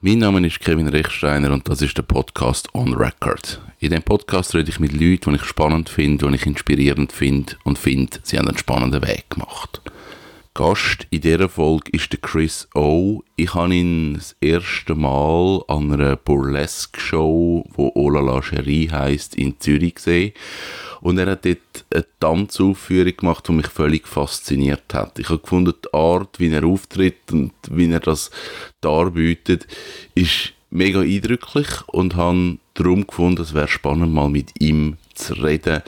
Mein Name ist Kevin Rechsteiner und das ist der Podcast On Record. In diesem Podcast rede ich mit Leuten, die ich spannend finde, die ich inspirierend finde und finde, sie haben einen spannenden Weg gemacht. Gast in dieser Folge ist der Chris O. Ich habe ihn das erste Mal an einer Burlesque-Show, die Ola Lingerie heisst, in Zürich gesehen. Und er hat dort eine Tanzaufführung gemacht, die mich völlig fasziniert hat. Ich habe gefunden, die Art, wie er auftritt und wie er das darbietet, ist mega eindrücklich und habe darum gefunden, es wäre spannend, mal mit ihm zu reden,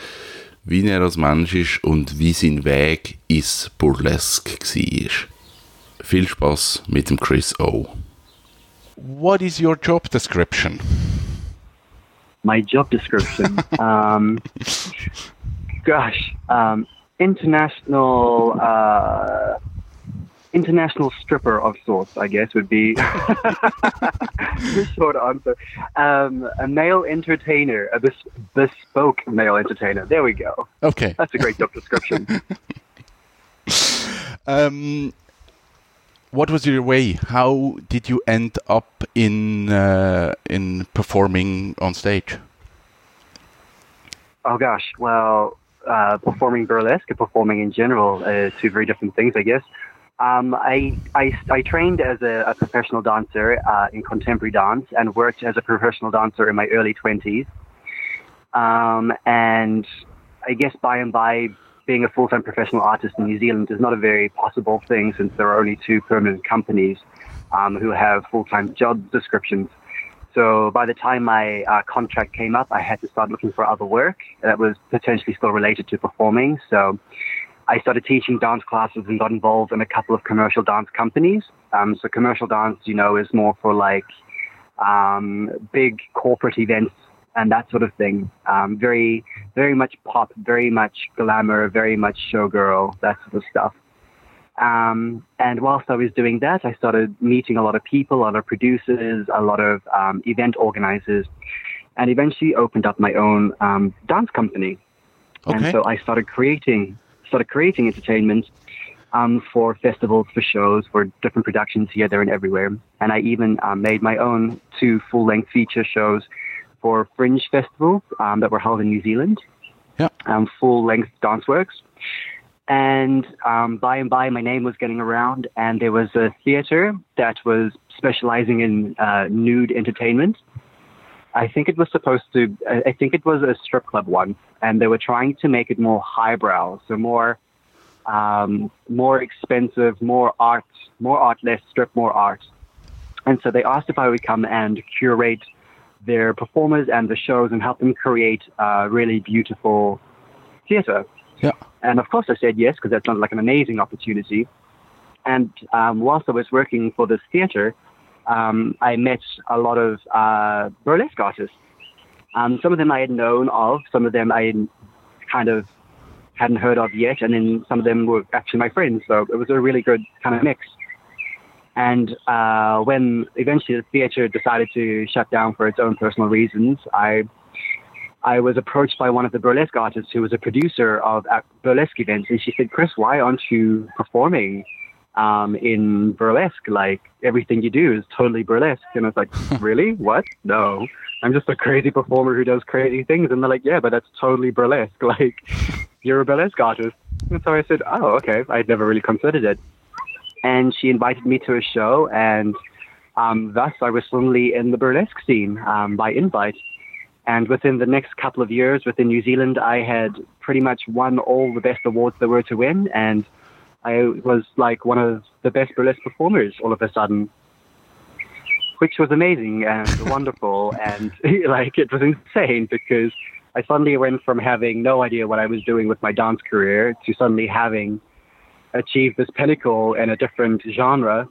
wie er als Mensch ist und wie sein Weg ins Burlesque war. Viel Spaß mit dem Chris O. What is your job description? my job description. um, gosh, um, international uh, international stripper of sorts, I guess would be the short answer. Um, a male entertainer, a bes- bespoke male entertainer. There we go. Okay, that's a great job description. um, what was your way? How did you end up in uh, in performing on stage? Oh gosh, well, uh, performing burlesque and performing in general are two very different things, I guess. Um, I, I, I, trained as a, a professional dancer uh, in contemporary dance and worked as a professional dancer in my early 20s. Um, and I guess by and by, being a full-time professional artist in New Zealand is not a very possible thing since there are only two permanent companies um, who have full-time job descriptions. So by the time my uh, contract came up, I had to start looking for other work that was potentially still related to performing. So I started teaching dance classes and got involved in a couple of commercial dance companies. Um, so commercial dance, you know, is more for like um, big corporate events and that sort of thing. Um, very, very much pop, very much glamour, very much showgirl, that sort of stuff. Um, and whilst I was doing that, I started meeting a lot of people, a lot of producers, a lot of um, event organizers, and eventually opened up my own um, dance company. Okay. And so I started creating, started creating entertainment um, for festivals, for shows, for different productions here, there, and everywhere. And I even um, made my own two full-length feature shows for fringe festivals um, that were held in New Zealand. Yeah. Um, full length dance works. And um, by and by, my name was getting around, and there was a theater that was specializing in uh, nude entertainment. I think it was supposed to, I think it was a strip club one, and they were trying to make it more highbrow, so more, um, more expensive, more art, more art, less strip, more art. And so they asked if I would come and curate their performers and the shows and help them create uh, really beautiful theater. Yeah. And of course, I said yes because that sounded like an amazing opportunity. And um, whilst I was working for this theater, um, I met a lot of uh, burlesque artists. Um, some of them I had known of, some of them I kind of hadn't heard of yet, and then some of them were actually my friends. So it was a really good kind of mix. And uh, when eventually the theater decided to shut down for its own personal reasons, I I was approached by one of the burlesque artists who was a producer of burlesque events, and she said, "Chris, why aren't you performing um, in burlesque? Like everything you do is totally burlesque." And I was like, "Really? What? No, I'm just a crazy performer who does crazy things." And they're like, "Yeah, but that's totally burlesque. Like you're a burlesque artist." And so I said, "Oh, okay. I'd never really considered it." and she invited me to a show, and um, thus I was suddenly in the burlesque scene um, by invite. And within the next couple of years within New Zealand, I had pretty much won all the best awards there were to win, and I was like one of the best burlesque performers all of a sudden, which was amazing and wonderful, and like it was insane because I suddenly went from having no idea what I was doing with my dance career to suddenly having achieved this pinnacle in a different genre.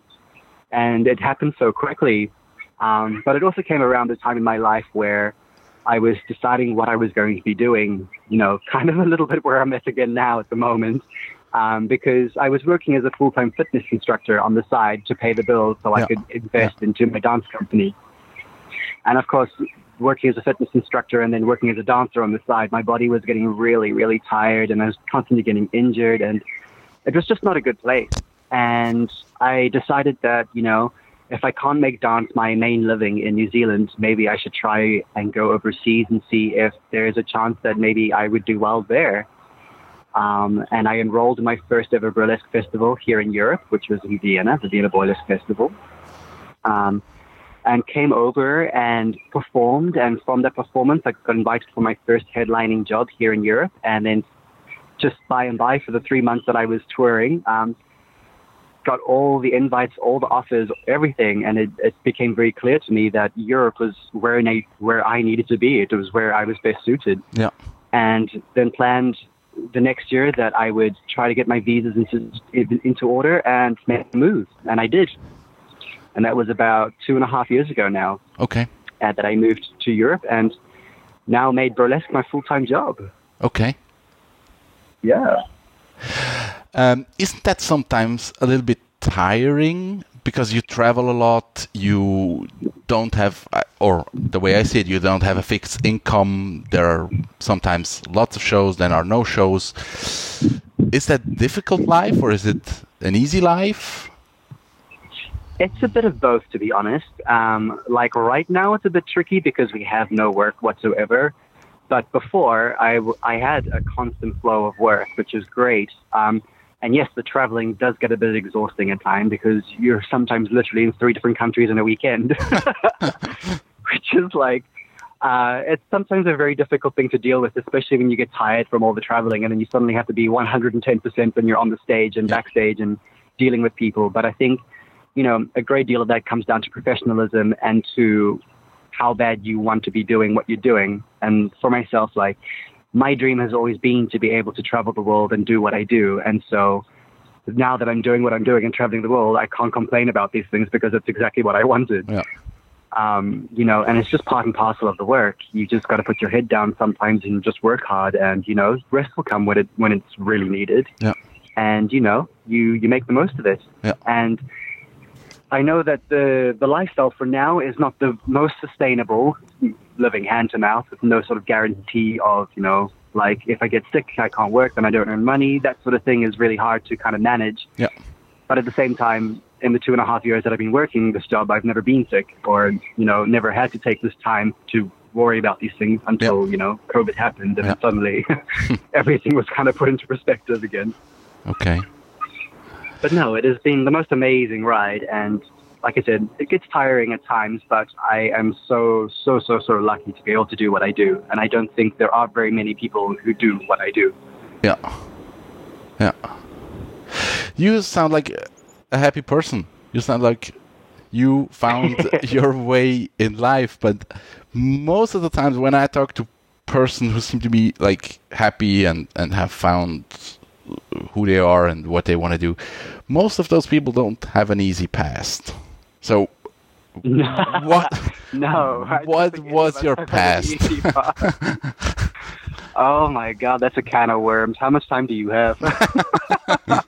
And it happened so quickly. Um, but it also came around a time in my life where I was deciding what I was going to be doing, you know, kind of a little bit where I'm at again now at the moment. Um, because I was working as a full time fitness instructor on the side to pay the bills so yeah. I could invest yeah. into my dance company. And of course, working as a fitness instructor and then working as a dancer on the side, my body was getting really, really tired and I was constantly getting injured. And it was just not a good place. And I decided that, you know, if I can't make dance my main living in New Zealand, maybe I should try and go overseas and see if there's a chance that maybe I would do well there. Um, and I enrolled in my first ever burlesque festival here in Europe, which was in Vienna, the Vienna Burlesque Festival. Um, and came over and performed. And from that performance, I got invited for my first headlining job here in Europe. And then just by and by, for the three months that I was touring, um, got all the invites, all the offers, everything, and it, it became very clear to me that Europe was where I, where I needed to be. It was where I was best suited. Yeah. And then planned the next year that I would try to get my visas into into order and make a move, and I did. And that was about two and a half years ago now. Okay. Uh, that I moved to Europe and now made burlesque my full time job. Okay. Yeah. Um, isn't that sometimes a little bit tiring because you travel a lot, you don't have, uh, or the way I see it, you don't have a fixed income. There are sometimes lots of shows, then are no shows. Is that difficult life or is it an easy life? It's a bit of both, to be honest. Um, like right now, it's a bit tricky because we have no work whatsoever. But before, I, I had a constant flow of work, which is great. Um, and yes, the traveling does get a bit exhausting at times because you're sometimes literally in three different countries in a weekend, which is like, uh, it's sometimes a very difficult thing to deal with, especially when you get tired from all the traveling and then you suddenly have to be 110% when you're on the stage and backstage and dealing with people. But I think, you know, a great deal of that comes down to professionalism and to how bad you want to be doing what you're doing. And for myself, like, my dream has always been to be able to travel the world and do what I do. And so now that I'm doing what I'm doing and traveling the world, I can't complain about these things because it's exactly what I wanted. Yeah. Um, you know, and it's just part and parcel of the work. You just got to put your head down sometimes and just work hard, and you know, rest will come when it when it's really needed. Yeah. And you know, you you make the most of it. Yeah. And I know that the the lifestyle for now is not the most sustainable, living hand to mouth with no sort of guarantee of you know like if I get sick I can't work then I don't earn money that sort of thing is really hard to kind of manage. Yeah. But at the same time, in the two and a half years that I've been working this job, I've never been sick or you know never had to take this time to worry about these things until Yeah. you know COVID happened and Yeah. suddenly everything was kind of put into perspective again. Okay. But no, it has been the most amazing ride, and like I said, it gets tiring at times. But I am so so so so lucky to be able to do what I do, and I don't think there are very many people who do what I do. Yeah. Yeah. You sound like a happy person. You sound like you found your way in life, but most of the times when I talk to person who seem to be like happy and and have found who they are and what they want to do, most of those people don't have an easy past. So what No. What was your have had an past? oh my god, that's a can of worms. How much time do you have?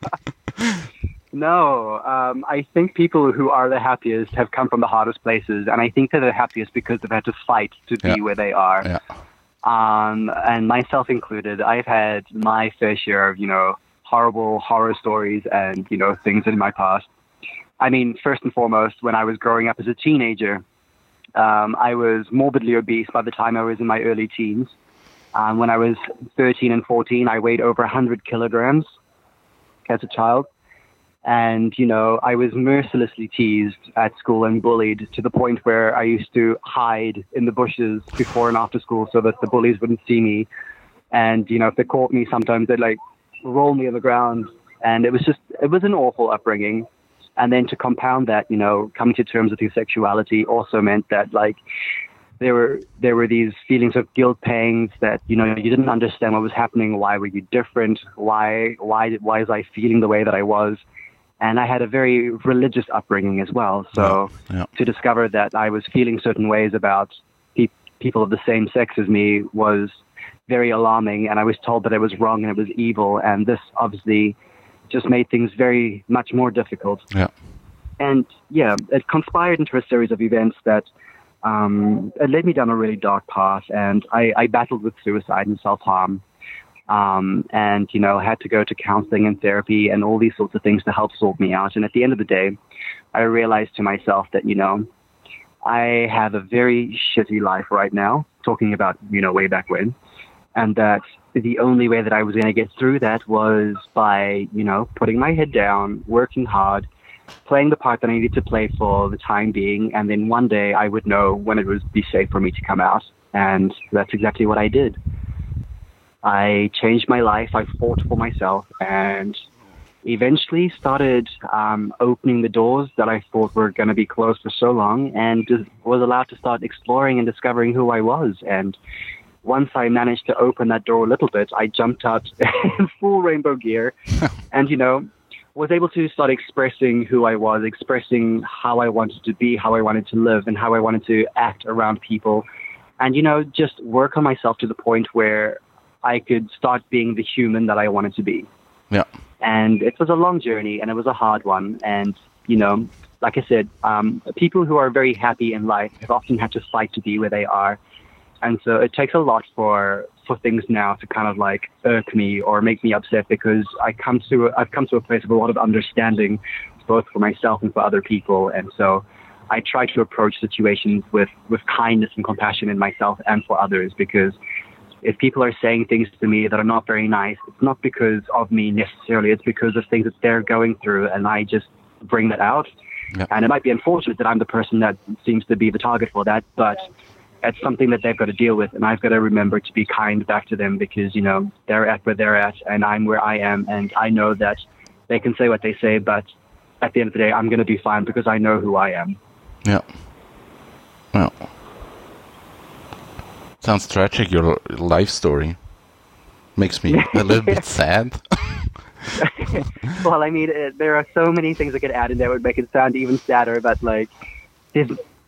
no, um, I think people who are the happiest have come from the hardest places, and I think they're the happiest because they've had to fight to be Yeah. where they are. yeah. um, and myself included, I've had my fair share of, you know, horrible horror stories and, you know, things in my past. I mean, first and foremost, when I was growing up as a teenager, um, I was morbidly obese by the time I was in my early teens. Um, when I was 13 and 14, I weighed over 100 kilograms as a child. And, you know, I was mercilessly teased at school and bullied to the point where I used to hide in the bushes before and after school so that the bullies wouldn't see me. And, you know, if they caught me, sometimes they'd like roll me on the ground. And it was just, it was an awful upbringing. And then to compound that, you know, coming to terms with your sexuality also meant that, like, there were there were these feelings of guilt pangs that you know you didn't understand what was happening. Why were you different? Why why did, why is I feeling the way that I was? And I had a very religious upbringing as well. So Yeah. to discover that I was feeling certain ways about pe- people of the same sex as me was very alarming. And I was told that I was wrong and it was evil. And this obviously just made things very much more difficult Yeah. and yeah, it conspired into a series of events that um, it led me down a really dark path, and I, I battled with suicide and self harm. um, and you know had to go to counseling and therapy and all these sorts of things to help sort me out. And at the end of the day, I realized to myself that you know I have a very shitty life right now. Talking about you know way back when, and that the only way that I was going to get through that was by you know putting my head down, working hard, playing the part that I needed to play for the time being, and then one day I would know when it would be safe for me to come out. And that's exactly what I did. I changed my life. I fought for myself and eventually started um, opening the doors that I thought were going to be closed for so long and was allowed to start exploring and discovering who I was. And once I managed to open that door a little bit, I jumped out in full rainbow gear and, you know, was able to start expressing who I was, expressing how I wanted to be, how I wanted to live, and how I wanted to act around people. And, you know, just work on myself to the point where I could start being the human that I wanted to be. Yeah. And it was a long journey and it was a hard one. And, you know, like I said, um, people who are very happy in life have often had to fight to be where they are. And so it takes a lot for for things now to kind of like irk me or make me upset because I come to a, I've come to a place of a lot of understanding, both for myself and for other people. And so I try to approach situations with with kindness and compassion in myself and for others because if people are saying things to me that are not very nice, it's not because of me necessarily. It's because of things that they're going through, and I just bring that out. Yeah. And it might be unfortunate that I'm the person that seems to be the target for that, but it's something that they've got to deal with, and I've got to remember to be kind back to them because you know they're at where they're at, and I'm where I am, and I know that they can say what they say, but at the end of the day, I'm going to be fine because I know who I am. Yeah. Well. Sounds tragic, your life story. Makes me a little bit sad. well, I mean, it, there are so many things I could add in there would make it sound even sadder, but like,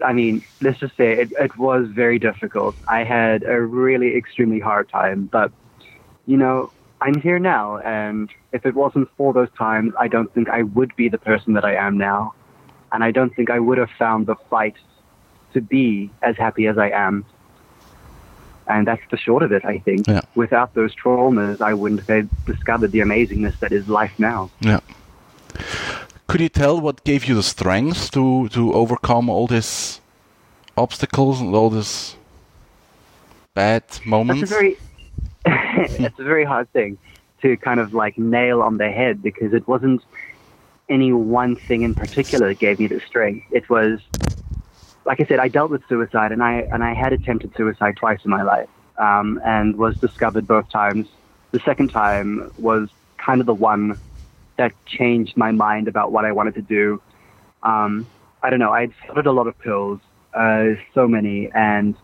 I mean, let's just say it, it was very difficult. I had a really extremely hard time, but, you know, I'm here now, and if it wasn't for those times, I don't think I would be the person that I am now. And I don't think I would have found the fight to be as happy as I am. And that's the short of it, I think. Yeah. Without those traumas, I wouldn't have discovered the amazingness that is life now. Yeah. Could you tell what gave you the strength to, to overcome all these obstacles and all these bad moments? That's a very, it's a very hard thing to kind of like nail on the head because it wasn't any one thing in particular that gave me the strength. It was like I said, I dealt with suicide, and I and I had attempted suicide twice in my life, um, and was discovered both times. The second time was kind of the one that changed my mind about what I wanted to do. Um, I don't know. I had started a lot of pills, uh, so many, and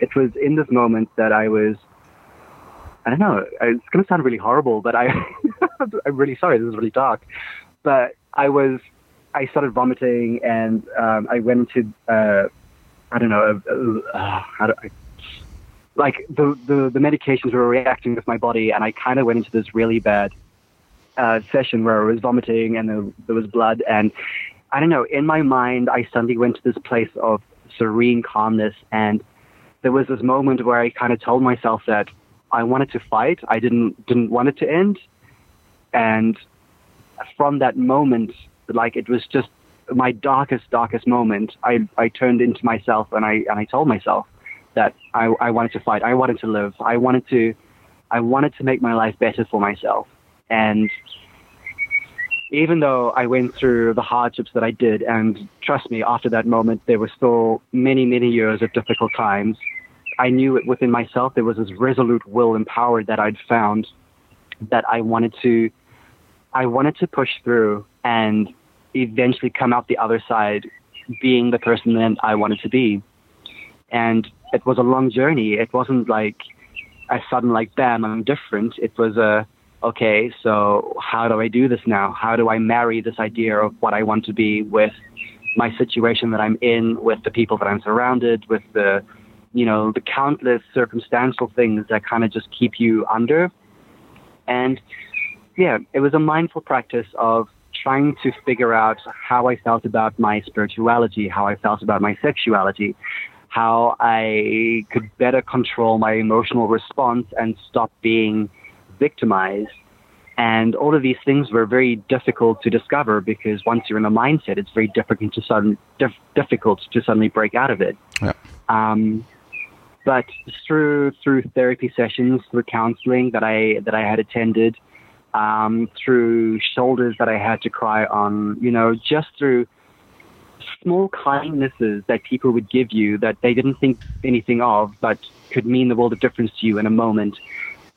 it was in this moment that I was. I don't know. It's going to sound really horrible, but I, I'm really sorry. This is really dark, but I was I started vomiting and um, I went to. Uh, I don't know uh, uh, how do I, like the, the the medications were reacting with my body and I kind of went into this really bad uh, session where I was vomiting and there, there was blood and I don't know in my mind I suddenly went to this place of serene calmness and there was this moment where I kind of told myself that I wanted to fight I didn't didn't want it to end and from that moment like it was just my darkest, darkest moment. I, I turned into myself and I, and I told myself that I, I wanted to fight. I wanted to live. I wanted to, I wanted to make my life better for myself. And even though I went through the hardships that I did, and trust me, after that moment, there were still many, many years of difficult times. I knew it within myself. There was this resolute will and power that I'd found that I wanted to, I wanted to push through and eventually come out the other side being the person that I wanted to be. And it was a long journey. It wasn't like a sudden like bam, I'm different. It was a okay, so how do I do this now? How do I marry this idea of what I want to be with my situation that I'm in, with the people that I'm surrounded, with the you know, the countless circumstantial things that kind of just keep you under. And yeah, it was a mindful practice of trying to figure out how I felt about my spirituality, how I felt about my sexuality, how I could better control my emotional response and stop being victimized. And all of these things were very difficult to discover because once you're in a mindset, it's very difficult to sudden, dif- difficult to suddenly break out of it. Yeah. Um, but through through therapy sessions, through counseling that I that I had attended, um, through shoulders that I had to cry on, you know, just through small kindnesses that people would give you that they didn't think anything of, but could mean the world of difference to you in a moment.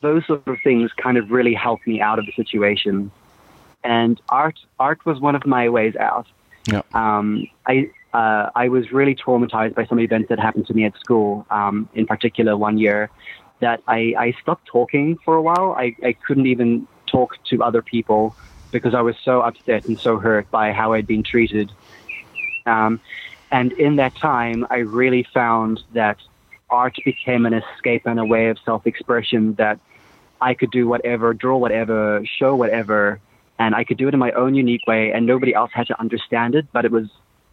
Those sort of things kind of really helped me out of the situation. And art, art was one of my ways out. Yeah. Um, I, uh, I was really traumatized by some events that happened to me at school. Um, in particular, one year that I, I stopped talking for a while. I, I couldn't even talk to other people because I was so upset and so hurt by how I'd been treated. Um, and in that time, I really found that art became an escape and a way of self expression that I could do whatever, draw whatever, show whatever, and I could do it in my own unique way, and nobody else had to understand it, but it was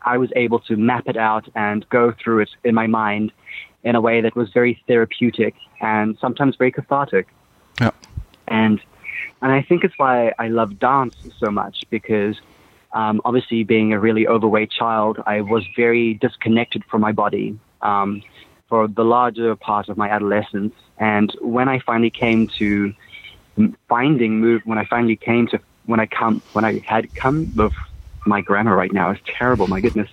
I was able to map it out and go through it in my mind in a way that was very therapeutic and sometimes very cathartic. Yeah. And and I think it's why I love dance so much because um, obviously being a really overweight child, I was very disconnected from my body um, for the larger part of my adolescence. And when I finally came to finding move, when I finally came to when I come when I had come of my grammar right now is terrible. My goodness.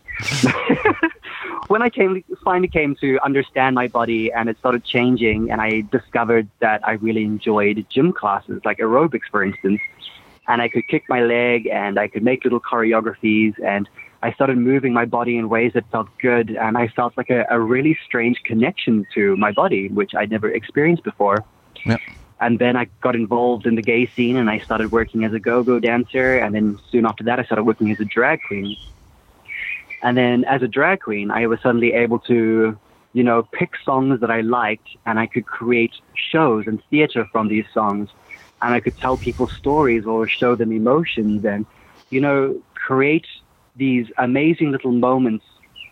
when I came, finally came to understand my body and it started changing, and I discovered that I really enjoyed gym classes, like aerobics, for instance. And I could kick my leg and I could make little choreographies, and I started moving my body in ways that felt good, and I felt like a, a really strange connection to my body, which I'd never experienced before. Yeah. And then I got involved in the gay scene and I started working as a go go dancer. And then soon after that, I started working as a drag queen. And then as a drag queen, I was suddenly able to, you know, pick songs that I liked and I could create shows and theater from these songs. And I could tell people stories or show them emotions and, you know, create these amazing little moments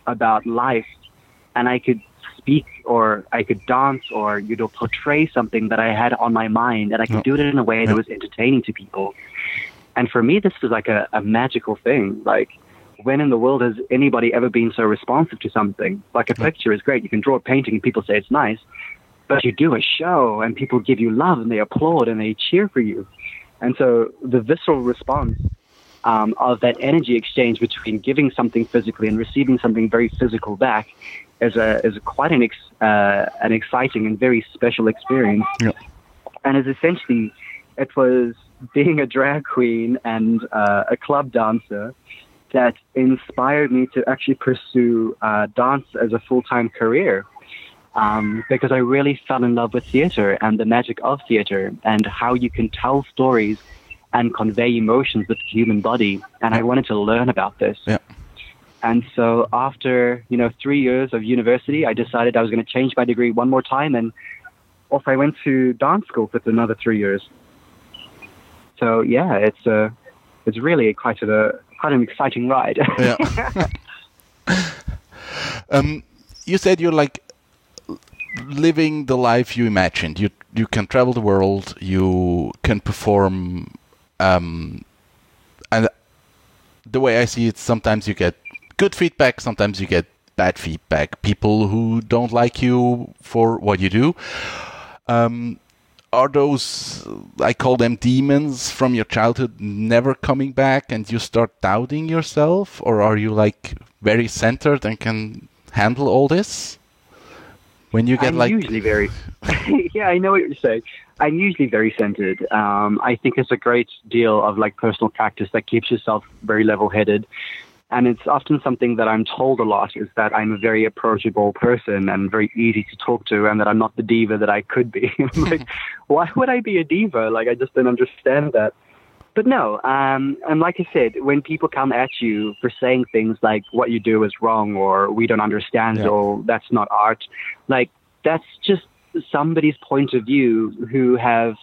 about life. And I could speak or I could dance or you know portray something that I had on my mind and I could do it in a way that was entertaining to people. And for me this was like a, a magical thing. Like when in the world has anybody ever been so responsive to something? Like a picture is great. You can draw a painting and people say it's nice. But you do a show and people give you love and they applaud and they cheer for you. And so the visceral response um, of that energy exchange between giving something physically and receiving something very physical back is a is quite an ex, uh, an exciting and very special experience. Yeah. And is essentially it was being a drag queen and uh, a club dancer that inspired me to actually pursue uh, dance as a full time career. Um, because I really fell in love with theater and the magic of theater and how you can tell stories and convey emotions with the human body. And I wanted to learn about this. Yeah. And so after, you know, three years of university, I decided I was going to change my degree one more time. And off I went to dance school for another three years. So yeah, it's a, it's really quite a, quite an exciting ride. yeah. um, you said you're like living the life you imagined. You you can travel the world. You can perform. Um, and the way I see it, sometimes you get good feedback. Sometimes you get bad feedback. People who don't like you for what you do. Um, are those I call them demons from your childhood never coming back and you start doubting yourself or are you like very centered and can handle all this when you get I'm like usually very yeah I know what you're saying I'm usually very centered um, I think it's a great deal of like personal practice that keeps yourself very level headed and it's often something that I'm told a lot is that I'm a very approachable person and very easy to talk to, and that I'm not the diva that I could be. like, why would I be a diva? Like, I just don't understand that. But no, um, and like I said, when people come at you for saying things like "what you do is wrong" or "we don't understand" Yeah. or "that's not art," like that's just somebody's point of view who have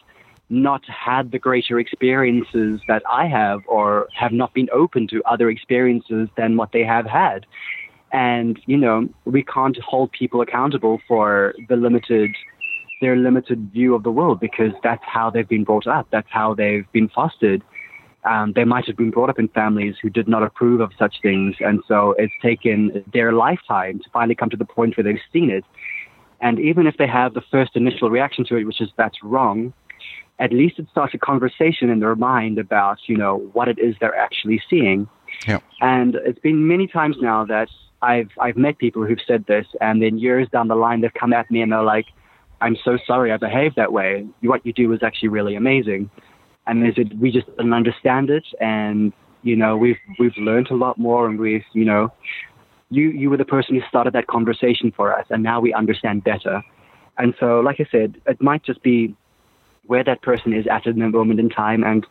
not had the greater experiences that I have or have not been open to other experiences than what they have had. And, you know, we can't hold people accountable for the limited, their limited view of the world because that's how they've been brought up. That's how they've been fostered. Um, they might have been brought up in families who did not approve of such things. And so it's taken their lifetime to finally come to the point where they've seen it. And even if they have the first initial reaction to it, which is that's wrong, at least it starts a conversation in their mind about, you know, what it is they're actually seeing. Yeah. And it's been many times now that I've I've met people who've said this, and then years down the line they've come at me and they're like, "I'm so sorry I behaved that way. What you do is actually really amazing." And they said we just didn't understand it, and you know we've we've learned a lot more, and we've you know you you were the person who started that conversation for us, and now we understand better. And so, like I said, it might just be where that person is at in the moment in time, and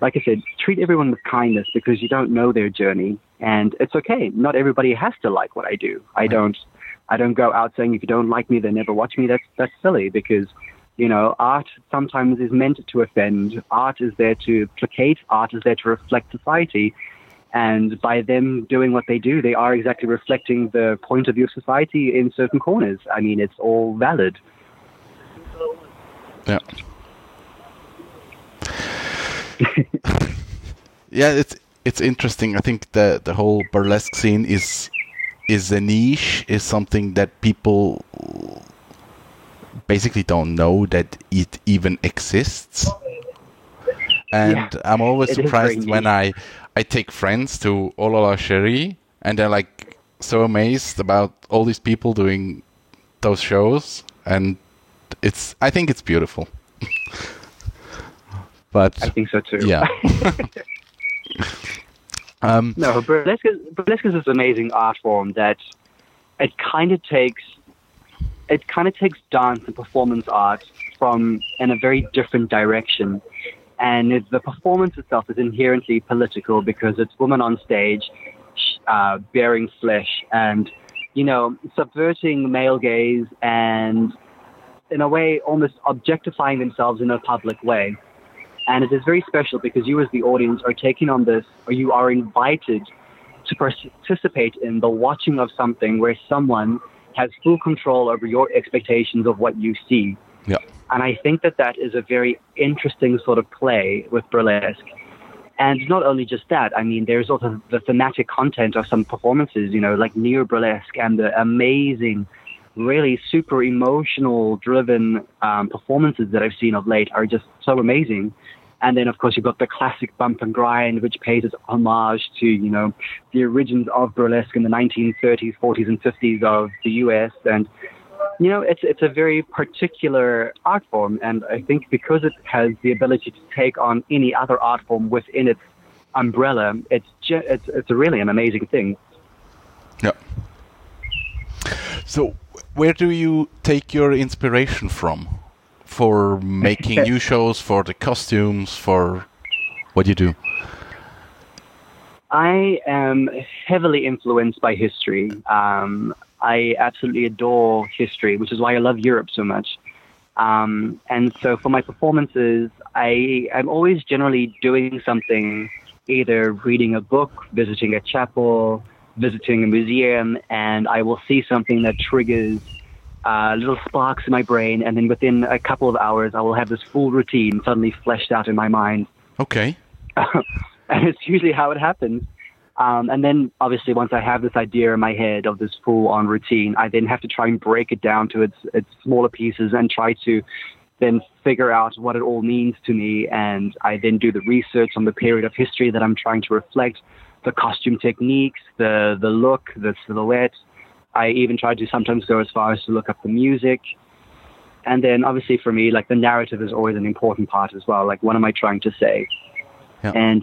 like I said, treat everyone with kindness because you don't know their journey, and it's okay. Not everybody has to like what I do. I don't. I don't go out saying if you don't like me, then never watch me. That's that's silly because you know art sometimes is meant to offend. Art is there to placate. Art is there to reflect society. And by them doing what they do, they are exactly reflecting the point of view of society in certain corners. I mean, it's all valid. Yeah. yeah, it's it's interesting. I think the the whole burlesque scene is is a niche, is something that people basically don't know that it even exists. And Yeah, I'm always it is very surprised when. I I take friends to Olala Cherie and they're like so amazed about all these people doing those shows and it's I think it's beautiful. but I think so too. yeah. um, No, burlesque is, burlesque is this amazing art form that it kind of takes it kind of takes dance and performance art from in a very different direction. And the performance itself is inherently political because it's women on stage uh, baring flesh and, you know, subverting male gaze and, in a way, almost objectifying themselves in a public way. And it is very special because you, as the audience, are taking on this, or you are invited to participate in the watching of something where someone has full control over your expectations of what you see. Yeah. And I think that that is a very interesting sort of play with burlesque. And not only just that, I mean, there's also the thematic content of some performances, you know, like neo burlesque and the amazing, really super emotional driven um, performances that I've seen of late are just so amazing. And then, of course, you've got the classic bump and grind, which pays its homage to, you know, the origins of burlesque in the 1930s, 40s, and 50s of the U.S. And you know, it's it's a very particular art form, and I think because it has the ability to take on any other art form within its umbrella, it's ju- it's it's really an amazing thing. Yeah. So, where do you take your inspiration from for making new shows, for the costumes, for what you do? I am heavily influenced by history. Um, I absolutely adore history, which is why I love Europe so much. Um, and so for my performances, I am always generally doing something, either reading a book, visiting a chapel, visiting a museum, and I will see something that triggers uh, little sparks in my brain. And then within a couple of hours, I will have this full routine suddenly fleshed out in my mind Okay. and it's usually how it happens. Um, and then, obviously, once I have this idea in my head of this full-on routine, I then have to try and break it down to its its smaller pieces and try to then figure out what it all means to me. And I then do the research on the period of history that I'm trying to reflect, the costume techniques, the the look, the silhouette. I even try to sometimes go as far as to look up the music. And then, obviously, for me, like the narrative is always an important part as well. Like, what am I trying to say? Yeah. And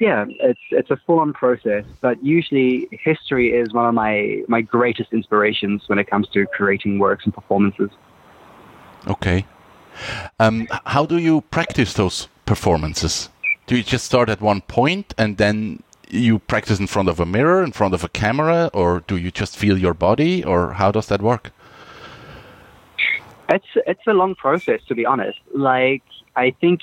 yeah, it's it's a full on process, but usually history is one of my my greatest inspirations when it comes to creating works and performances. Okay. Um, how do you practice those performances? Do you just start at one point and then you practice in front of a mirror, in front of a camera, or do you just feel your body, or how does that work? It's it's a long process to be honest. Like I think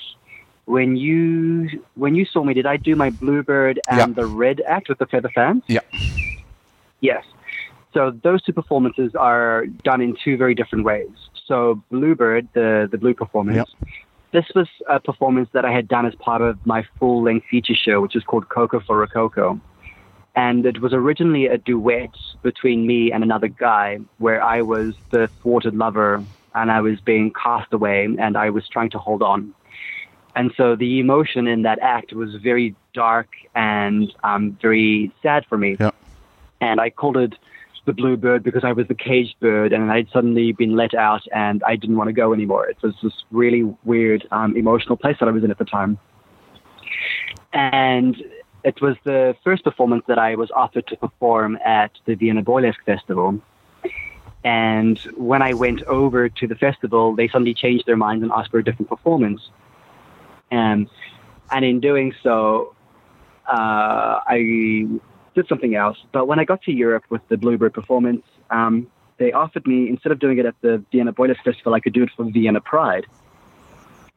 when you when you saw me, did I do my bluebird and Yeah. the red act with the feather fans? Yeah. Yes. So those two performances are done in two very different ways. So Bluebird, the the blue performance, Yep. this was a performance that I had done as part of my full length feature show, which is called Coco for Rococo. And it was originally a duet between me and another guy where I was the thwarted lover and I was being cast away and I was trying to hold on. And so the emotion in that act was very dark and um, very sad for me. Yeah. And I called it the blue bird because I was the caged bird and I'd suddenly been let out and I didn't want to go anymore. It was this really weird um, emotional place that I was in at the time. And it was the first performance that I was offered to perform at the Vienna Boylesque Festival. And when I went over to the festival, they suddenly changed their minds and asked for a different performance. And, and in doing so, uh, I did something else. But when I got to Europe with the Bluebird performance, um, they offered me, instead of doing it at the Vienna Boylesque Festival, I could do it for Vienna Pride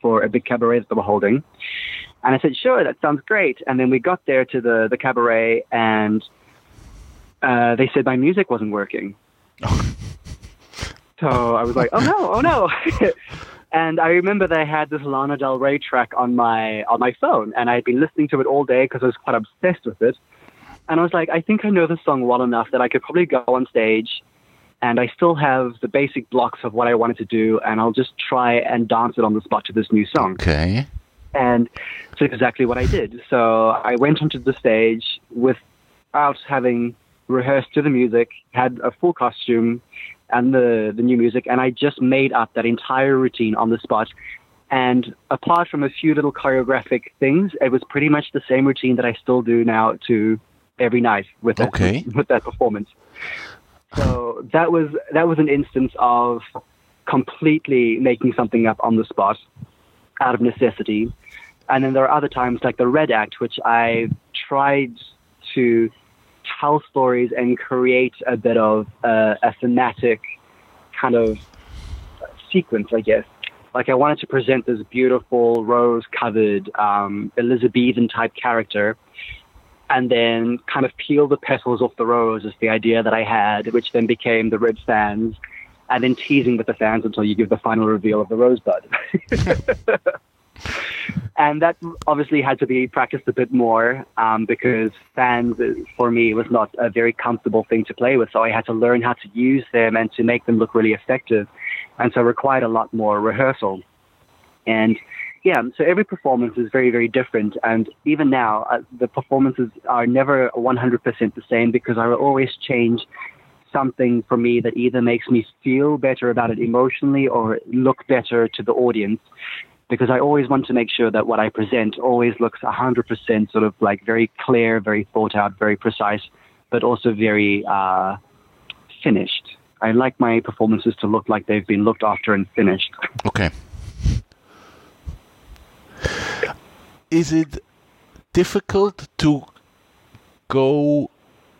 for a big cabaret that they were holding. And I said, sure, that sounds great. And then we got there to the, the cabaret and uh, they said my music wasn't working. so I was like, oh no, oh no. and I remember they had this Lana Del Rey track on my on my phone, and I had been listening to it all day because I was quite obsessed with it. And I was like, I think I know the song well enough that I could probably go on stage, and I still have the basic blocks of what I wanted to do, and I'll just try and dance it on the spot to this new song. Okay. And so exactly what I did. So I went onto the stage without having rehearsed to the music, had a full costume and the, the new music, and I just made up that entire routine on the spot. And apart from a few little choreographic things, it was pretty much the same routine that I still do now to every night with that, Okay. with that performance. So that was that was an instance of completely making something up on the spot out of necessity. And then there are other times like the Red Act, which I tried to tell stories and create a bit of uh, a thematic kind of sequence, I guess. Like I wanted to present this beautiful rose-covered um, Elizabethan type character, and then kind of peel the petals off the rose is the idea that I had, which then became the red fans, and then teasing with the fans until you give the final reveal of the rosebud. and that obviously had to be practiced a bit more um, because fans uh, for me was not a very comfortable thing to play with. So i had to learn how to use them and to make them look really effective. And so required a lot more rehearsal. And yeah so every performance is very very different. And even now uh, the performances are never 100% the same because i will always change something for me that either makes me feel better about it emotionally or look better to the audience because I always want to make sure that what I present always looks 100% sort of like very clear, very thought out, very precise, but also very uh, finished. I like my performances to look like they've been looked after and finished. Okay. Is it difficult to go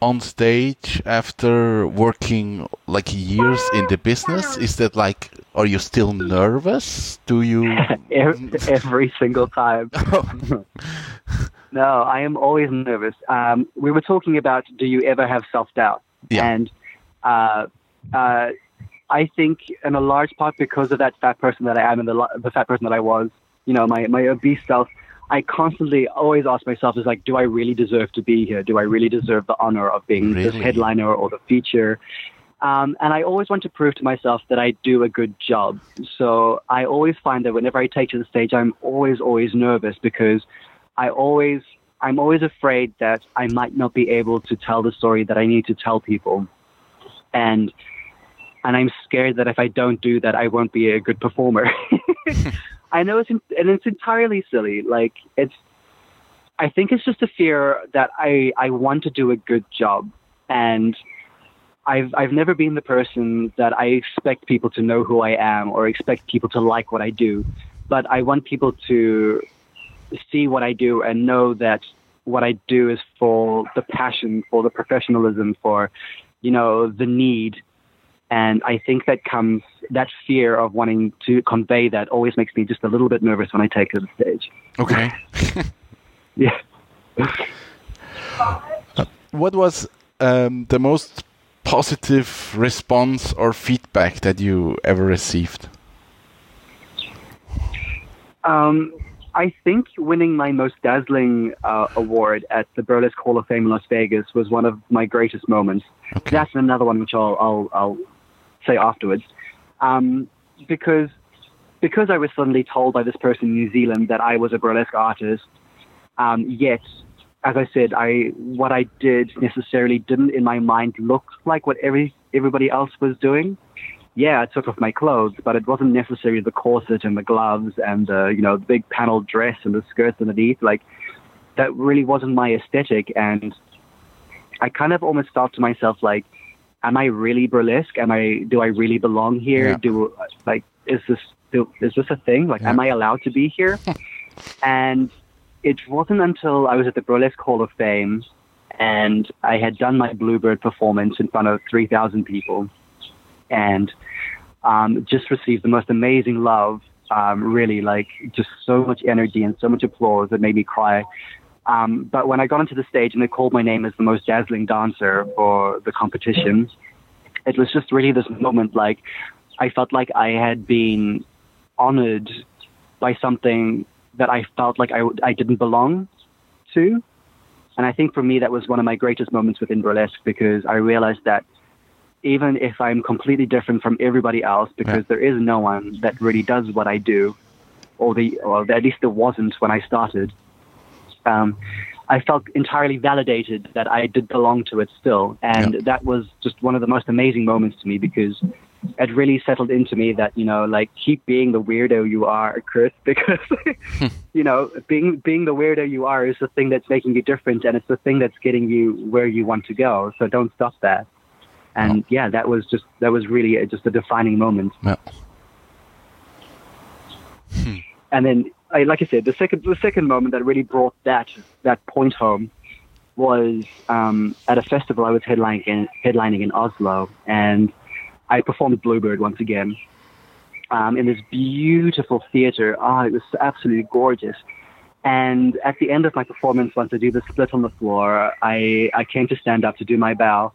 on stage after working like years in the business? Is that like, are you still nervous? Do you? every, every single time. no, I am always nervous. Um, we were talking about do you ever have self doubt? Yeah. And uh, uh, I think, in a large part, because of that fat person that I am and the, the fat person that I was, you know, my, my obese self, I constantly always ask myself, is like, do I really deserve to be here? Do I really deserve the honor of being this headliner or the feature? Um, and I always want to prove to myself that I do a good job. So I always find that whenever I take to the stage, I'm always, always nervous because I always, I'm always afraid that I might not be able to tell the story that I need to tell people. And, and I'm scared that if I don't do that, I won't be a good performer. I know it's, and it's entirely silly. Like it's, I think it's just a fear that I, I want to do a good job and I've I've never been the person that I expect people to know who I am or expect people to like what I do, but I want people to see what I do and know that what I do is for the passion, for the professionalism, for you know the need, and I think that comes that fear of wanting to convey that always makes me just a little bit nervous when I take to the stage. Okay. Yeah. What was um, the most positive response or feedback that you ever received? Um, I think winning my most dazzling uh, award at the Burlesque Hall of Fame in Las Vegas was one of my greatest moments. Okay. That's another one which I'll I'll, I'll say afterwards, um, because because I was suddenly told by this person in New Zealand that I was a burlesque artist. Um, yet, as I said, I what I did necessarily didn't in my mind look like what every everybody else was doing yeah, I took off my clothes, but it wasn't necessarily the corset and the gloves and the you know the big panel dress and the skirts underneath. Like that really wasn't my aesthetic, and I kind of almost thought to myself like, am I really burlesque? Am I do I really belong here? Yeah. Do like is this do, is this a thing? Like, am I allowed to be here? and it wasn't until I was at the Burlesque Hall of Fame and I had done my Bluebird performance in front of 3,000 people and um, just received the most amazing love. Um, really, like just so much energy and so much applause that made me cry. Um, but when I got onto the stage and they called my name as the most dazzling dancer for the competition, it was just really this moment. Like I felt like I had been honored by something that I felt like I, I didn't belong to. And I think for me, that was one of my greatest moments within burlesque because I realized that even if I'm completely different from everybody else, because Yeah. there is no one that really does what I do, or the, or at least there wasn't when I started. Um, I felt entirely validated that I did belong to it still, and Yeah. that was just one of the most amazing moments to me because it really settled into me that you know, like keep being the weirdo you are, Chris, because you know, being being the weirdo you are is the thing that's making you different, and it's the thing that's getting you where you want to go. So don't stop that. And yeah, that was just that was really a, just a defining moment. Yeah. And then, I, like I said, the second the second moment that really brought that that point home was um, at a festival I was headlining in, headlining in Oslo, and I performed Bluebird once again um, in this beautiful theater. Ah, it was absolutely gorgeous. And at the end of my performance, once I do the split on the floor, I, I came to stand up to do my bow.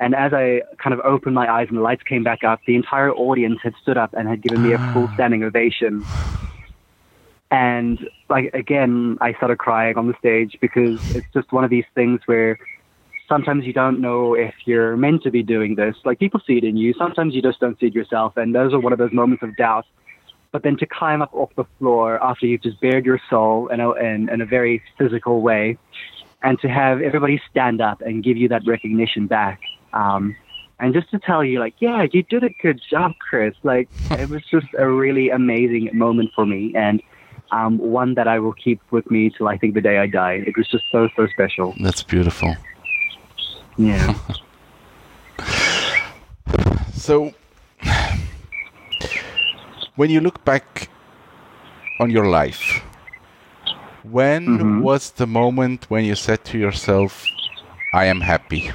And as I kind of opened my eyes and the lights came back up, the entire audience had stood up and had given me a full standing ovation. And like again, I started crying on the stage because it's just one of these things where sometimes you don't know if you're meant to be doing this. Like people see it in you, sometimes you just don't see it yourself, and those are one of those moments of doubt. But then to climb up off the floor after you've just bared your soul in a, in, in a very physical way, and to have everybody stand up and give you that recognition back. Um, and just to tell you, like, yeah, you did a good job, Chris. Like, it was just a really amazing moment for me, and um, one that I will keep with me till I think the day I die. It was just so, so special. That's beautiful. Yeah. So, when you look back on your life, when Mhm. was the moment when you said to yourself, I am happy?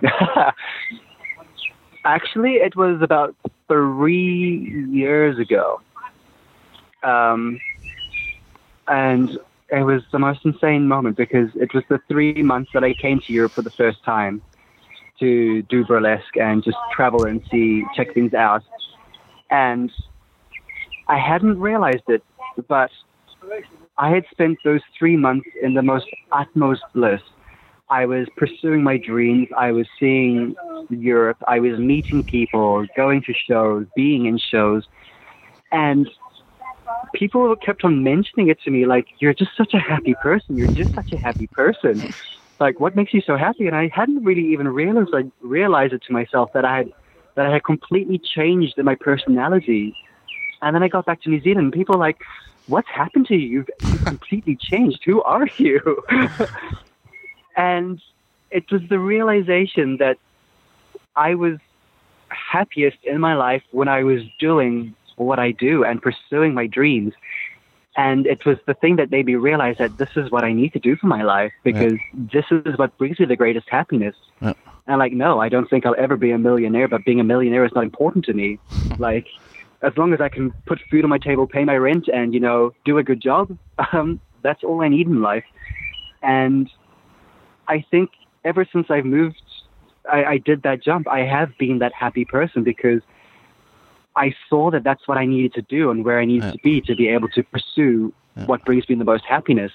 Actually, it was about three years ago. Um, and it was the most insane moment because it was the three months that I came to Europe for the first time to do burlesque and just travel and see, check things out. And I hadn't realized it, but I had spent those three months in the most utmost bliss. I was pursuing my dreams. I was seeing Europe. I was meeting people, going to shows, being in shows. And people kept on mentioning it to me like, you're just such a happy person. You're just such a happy person. Like, what makes you so happy? And I hadn't really even realized, like, realized it to myself that I had, that I had completely changed in my personality. And then I got back to New Zealand. And people like, what's happened to you? You've completely changed. Who are you? and it was the realization that I was happiest in my life when I was doing what I do and pursuing my dreams. And it was the thing that made me realize that this is what I need to do for my life because this is what brings me the greatest happiness. Yeah. And like, no, I don't think I'll ever be a millionaire, but being a millionaire is not important to me. like, as long as I can put food on my table, pay my rent, and you know, do a good job, um, that's all I need in life. And I think ever since I've moved I, I did that jump. I have been that happy person because I saw that that's what I needed to do and where I needed Yeah. to be to be able to pursue what brings me the most happiness.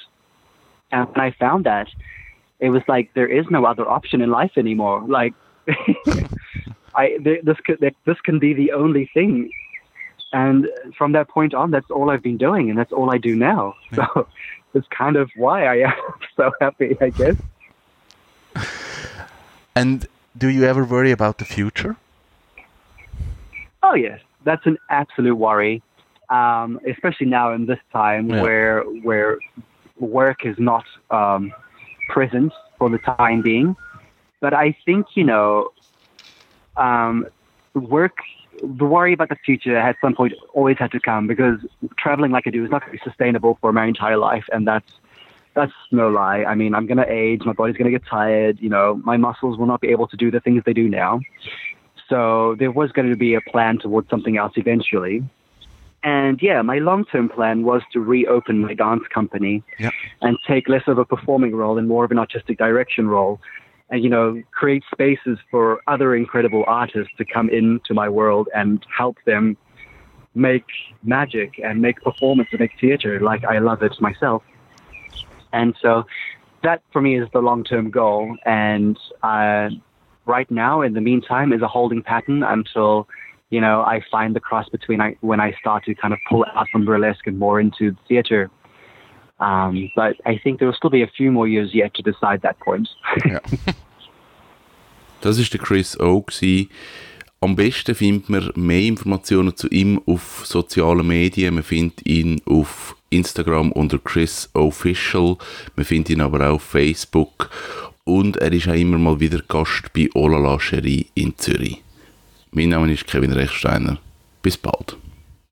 And when I found that, it was like there is no other option in life anymore. Like, I this could this can be the only thing. And from that point on, that's all I've been doing, and that's all I do now. So it's kind of why I am so happy, I guess. And do you ever worry about the future? Oh yes, that's an absolute worry, um, especially now in this time Yeah. where where work is not um, present for the time being. But I think you know, um, work. The worry about the future at some point always had to come because traveling like I do is not going to be sustainable for my entire life, and that's that's no lie. I mean, I'm going to age. My body's going to get tired. You know, my muscles will not be able to do the things they do now. So there was going to be a plan towards something else eventually. And yeah, my long term plan was to reopen my dance company Yeah. and take less of a performing role and more of an artistic direction role. And, you know, create spaces for other incredible artists to come into my world and help them make magic and make performance and make theater like I love it myself. And so that for me is the long term goal. And uh, right now, in the meantime, is a holding pattern until you know I find the cross between I, when I start to kind of pull out from burlesque and more into theater. Um, but I think there will still be a few more years yet to decide that point. Das ist der Chris O. gewesen. Am besten findet man mehr Informationen zu ihm auf sozialen Medien. Man findet ihn auf Instagram unter Chris Official. Man findet ihn aber auch auf Facebook. Und er ist auch immer mal wieder Gast bei Olala Cherie in Zürich. Mein Name ist Kevin Rechsteiner. Bis bald.